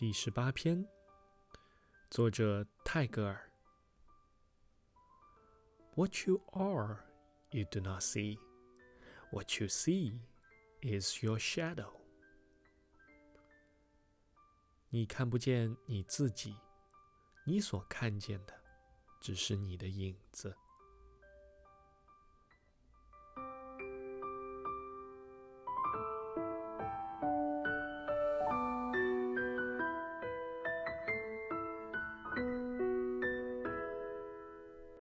第十八篇作者泰戈尔 what you are you do not see what you see is your shadow 你看不见你自己你所看见的只是你的影子